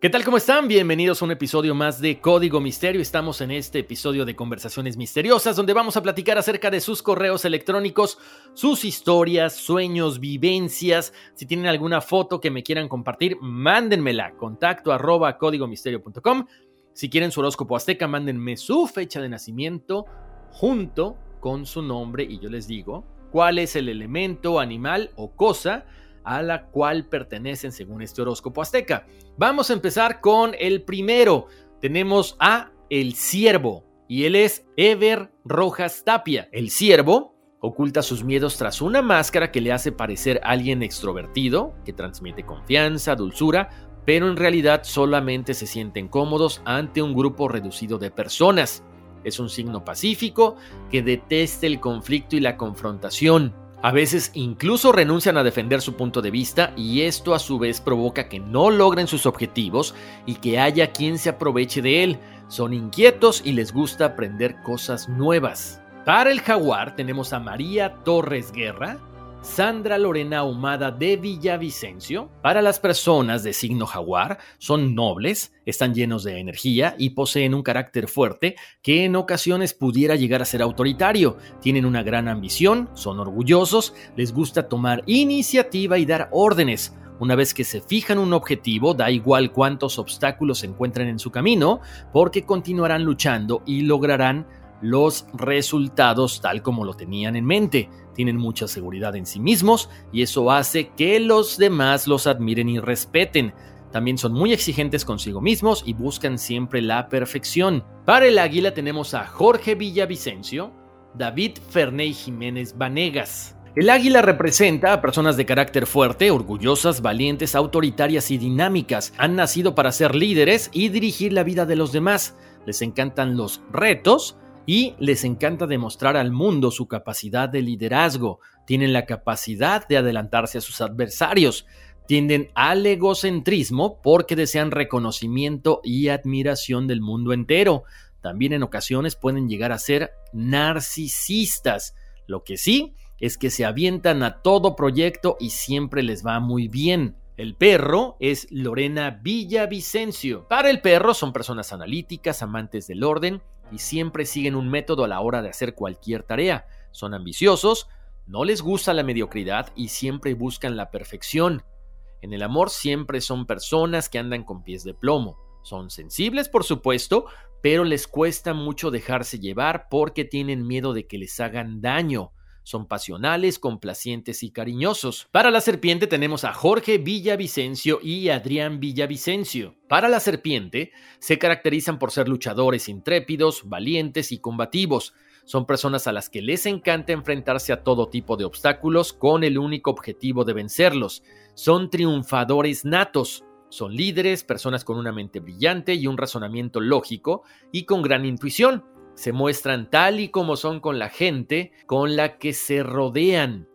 ¿Qué tal? ¿Cómo están? Bienvenidos a un episodio más de Código Misterio. Estamos en este episodio de Conversaciones Misteriosas donde vamos a platicar acerca de sus correos electrónicos, sus historias, sueños, vivencias. Si tienen alguna foto que me quieran compartir, mándenmela. Contacto arroba códigomisterio.com. Si quieren su horóscopo azteca, mándenme su fecha de nacimiento junto con su nombre y yo les digo cuál es el elemento, animal o cosa a la cual pertenecen según este horóscopo azteca. Vamos a empezar con el primero. Tenemos a el ciervo y él es Ever Rojas Tapia. El ciervo oculta sus miedos tras una máscara que le hace parecer alguien extrovertido, que transmite confianza, dulzura, pero en realidad solamente se sienten cómodos ante un grupo reducido de personas. Es un signo pacífico que detesta el conflicto y la confrontación. A veces incluso renuncian a defender su punto de vista y esto a su vez provoca que no logren sus objetivos y que haya quien se aproveche de él. Son inquietos y les gusta aprender cosas nuevas. Para el jaguar tenemos a María Torres Guerra, Sandra Lorena Ahumada de Villavicencio. Para las personas de signo jaguar, son nobles, están llenos de energía y poseen un carácter fuerte que en ocasiones pudiera llegar a ser autoritario. Tienen una gran ambición, son orgullosos, les gusta tomar iniciativa y dar órdenes. Una vez que se fijan un objetivo, da igual cuántos obstáculos se encuentren en su camino, porque continuarán luchando y lograrán los resultados tal como lo tenían en mente. Tienen mucha seguridad en sí mismos y eso hace que los demás los admiren y respeten. También son muy exigentes consigo mismos y buscan siempre la perfección. Para el águila tenemos a Jorge Villavicencio, David Ferney Jiménez Vanegas. El águila representa a personas de carácter fuerte, orgullosas, valientes, autoritarias y dinámicas. Han nacido para ser líderes y dirigir la vida de los demás. Les encantan los retos, y les encanta demostrar al mundo su capacidad de liderazgo, tienen la capacidad de adelantarse a sus adversarios, tienden al egocentrismo porque desean reconocimiento y admiración del mundo entero. También en ocasiones pueden llegar a ser narcisistas. Lo que sí es que se avientan a todo proyecto y siempre les va muy bien. El perro es Lorena Villavicencio. Para el perro son personas analíticas, amantes del orden y siempre siguen un método a la hora de hacer cualquier tarea. Son ambiciosos, no les gusta la mediocridad y siempre buscan la perfección. En el amor siempre son personas que andan con pies de plomo. Son sensibles, por supuesto, pero les cuesta mucho dejarse llevar porque tienen miedo de que les hagan daño. Son pasionales, complacientes y cariñosos. Para la serpiente tenemos a Jorge Villavicencio y Adrián Villavicencio. Para la serpiente se caracterizan por ser luchadores intrépidos, valientes y combativos. Son personas a las que les encanta enfrentarse a todo tipo de obstáculos con el único objetivo de vencerlos. Son triunfadores natos. Son líderes, personas con una mente brillante y un razonamiento lógico y con gran intuición se muestran tal y como son con la gente con la que se rodean.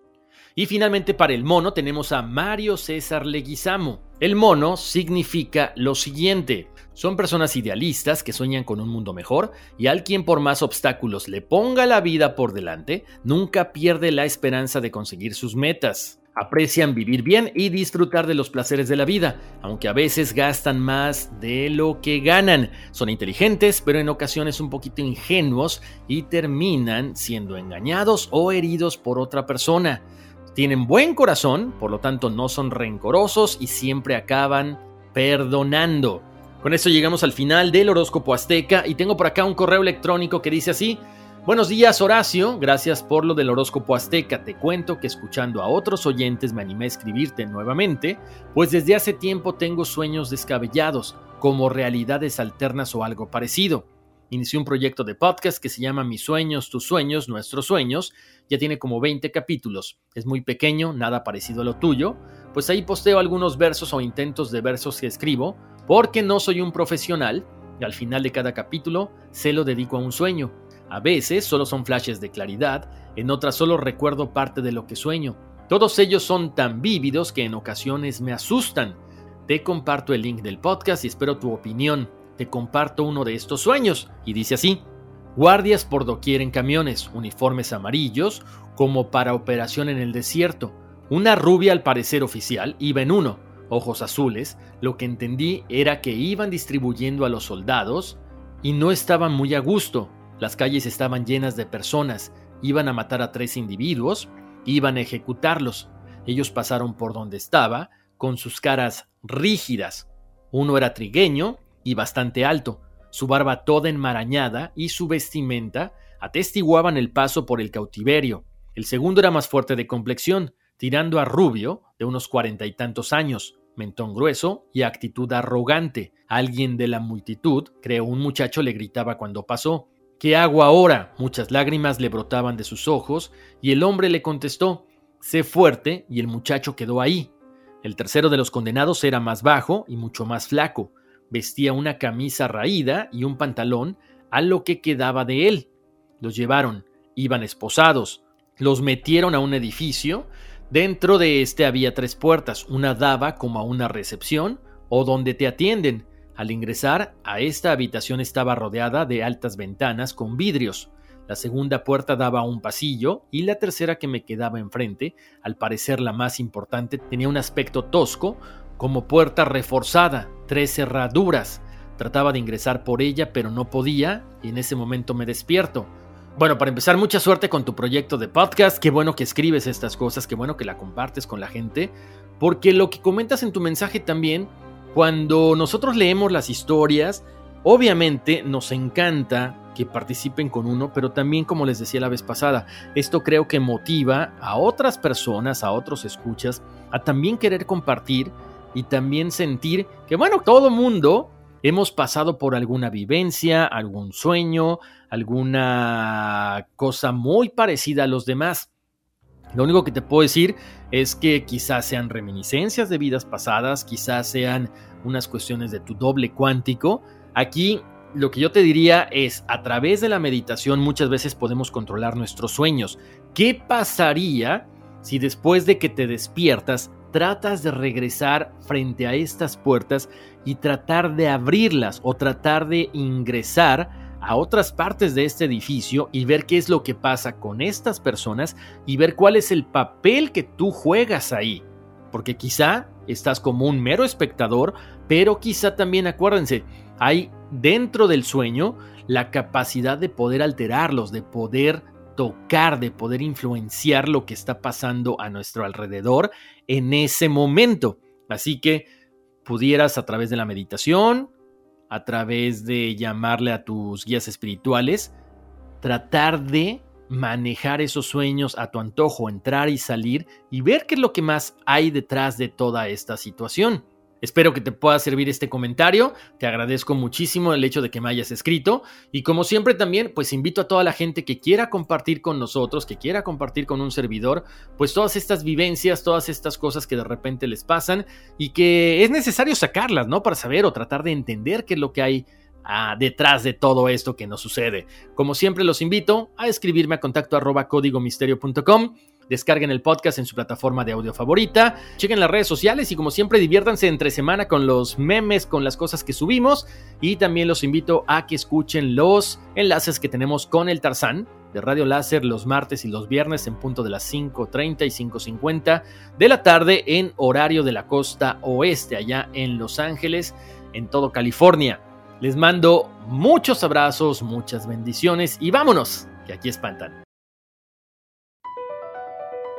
Y finalmente para el mono tenemos a Mario César Leguizamo. El mono significa lo siguiente. Son personas idealistas que sueñan con un mundo mejor y al quien por más obstáculos le ponga la vida por delante, nunca pierde la esperanza de conseguir sus metas. Aprecian vivir bien y disfrutar de los placeres de la vida, aunque a veces gastan más de lo que ganan. Son inteligentes, pero en ocasiones un poquito ingenuos y terminan siendo engañados o heridos por otra persona. Tienen buen corazón, por lo tanto no son rencorosos y siempre acaban perdonando. Con esto llegamos al final del horóscopo azteca y tengo por acá un correo electrónico que dice así. Buenos días Horacio, gracias por lo del horóscopo azteca. Te cuento que escuchando a otros oyentes me animé a escribirte nuevamente, pues desde hace tiempo tengo sueños descabellados, como realidades alternas o algo parecido. Inicié un proyecto de podcast que se llama Mis sueños, tus sueños, nuestros sueños. Ya tiene como 20 capítulos. Es muy pequeño, nada parecido a lo tuyo, pues ahí posteo algunos versos o intentos de versos que escribo, porque no soy un profesional y al final de cada capítulo se lo dedico a un sueño. A veces solo son flashes de claridad, en otras solo recuerdo parte de lo que sueño. Todos ellos son tan vívidos que en ocasiones me asustan. Te comparto el link del podcast y espero tu opinión te comparto uno de estos sueños, y dice así, guardias por doquier en camiones, uniformes amarillos, como para operación en el desierto. Una rubia al parecer oficial iba en uno, ojos azules, lo que entendí era que iban distribuyendo a los soldados y no estaban muy a gusto. Las calles estaban llenas de personas, iban a matar a tres individuos, iban a ejecutarlos. Ellos pasaron por donde estaba, con sus caras rígidas. Uno era trigueño, y bastante alto, su barba toda enmarañada y su vestimenta atestiguaban el paso por el cautiverio. El segundo era más fuerte de complexión, tirando a rubio, de unos cuarenta y tantos años, mentón grueso y actitud arrogante. Alguien de la multitud, creo un muchacho, le gritaba cuando pasó. ¿Qué hago ahora? Muchas lágrimas le brotaban de sus ojos, y el hombre le contestó Sé fuerte, y el muchacho quedó ahí. El tercero de los condenados era más bajo y mucho más flaco, Vestía una camisa raída y un pantalón a lo que quedaba de él. Los llevaron, iban esposados, los metieron a un edificio. Dentro de este había tres puertas, una daba como a una recepción o donde te atienden. Al ingresar a esta habitación estaba rodeada de altas ventanas con vidrios. La segunda puerta daba a un pasillo y la tercera que me quedaba enfrente, al parecer la más importante, tenía un aspecto tosco, como puerta reforzada, tres cerraduras. Trataba de ingresar por ella, pero no podía, y en ese momento me despierto. Bueno, para empezar, mucha suerte con tu proyecto de podcast. Qué bueno que escribes estas cosas, qué bueno que la compartes con la gente, porque lo que comentas en tu mensaje también, cuando nosotros leemos las historias, obviamente nos encanta que participen con uno, pero también, como les decía la vez pasada, esto creo que motiva a otras personas, a otros escuchas, a también querer compartir y también sentir que, bueno, todo mundo hemos pasado por alguna vivencia, algún sueño, alguna cosa muy parecida a los demás. Lo único que te puedo decir es que quizás sean reminiscencias de vidas pasadas, quizás sean unas cuestiones de tu doble cuántico. Aquí lo que yo te diría es, a través de la meditación muchas veces podemos controlar nuestros sueños. ¿Qué pasaría si después de que te despiertas tratas de regresar frente a estas puertas y tratar de abrirlas o tratar de ingresar a otras partes de este edificio y ver qué es lo que pasa con estas personas y ver cuál es el papel que tú juegas ahí. Porque quizá estás como un mero espectador, pero quizá también acuérdense, hay dentro del sueño la capacidad de poder alterarlos, de poder tocar, de poder influenciar lo que está pasando a nuestro alrededor en ese momento. Así que pudieras a través de la meditación, a través de llamarle a tus guías espirituales, tratar de manejar esos sueños a tu antojo, entrar y salir y ver qué es lo que más hay detrás de toda esta situación. Espero que te pueda servir este comentario. Te agradezco muchísimo el hecho de que me hayas escrito. Y como siempre también, pues invito a toda la gente que quiera compartir con nosotros, que quiera compartir con un servidor, pues todas estas vivencias, todas estas cosas que de repente les pasan y que es necesario sacarlas, ¿no? Para saber o tratar de entender qué es lo que hay ah, detrás de todo esto que nos sucede. Como siempre los invito a escribirme a contacto arroba códigomisterio.com Descarguen el podcast en su plataforma de audio favorita. Chequen las redes sociales y como siempre diviértanse entre semana con los memes, con las cosas que subimos. Y también los invito a que escuchen los enlaces que tenemos con el Tarzán de Radio Láser los martes y los viernes en punto de las 5.30 y 5.50 de la tarde en horario de la costa oeste, allá en Los Ángeles, en todo California. Les mando muchos abrazos, muchas bendiciones y vámonos, que aquí espantan.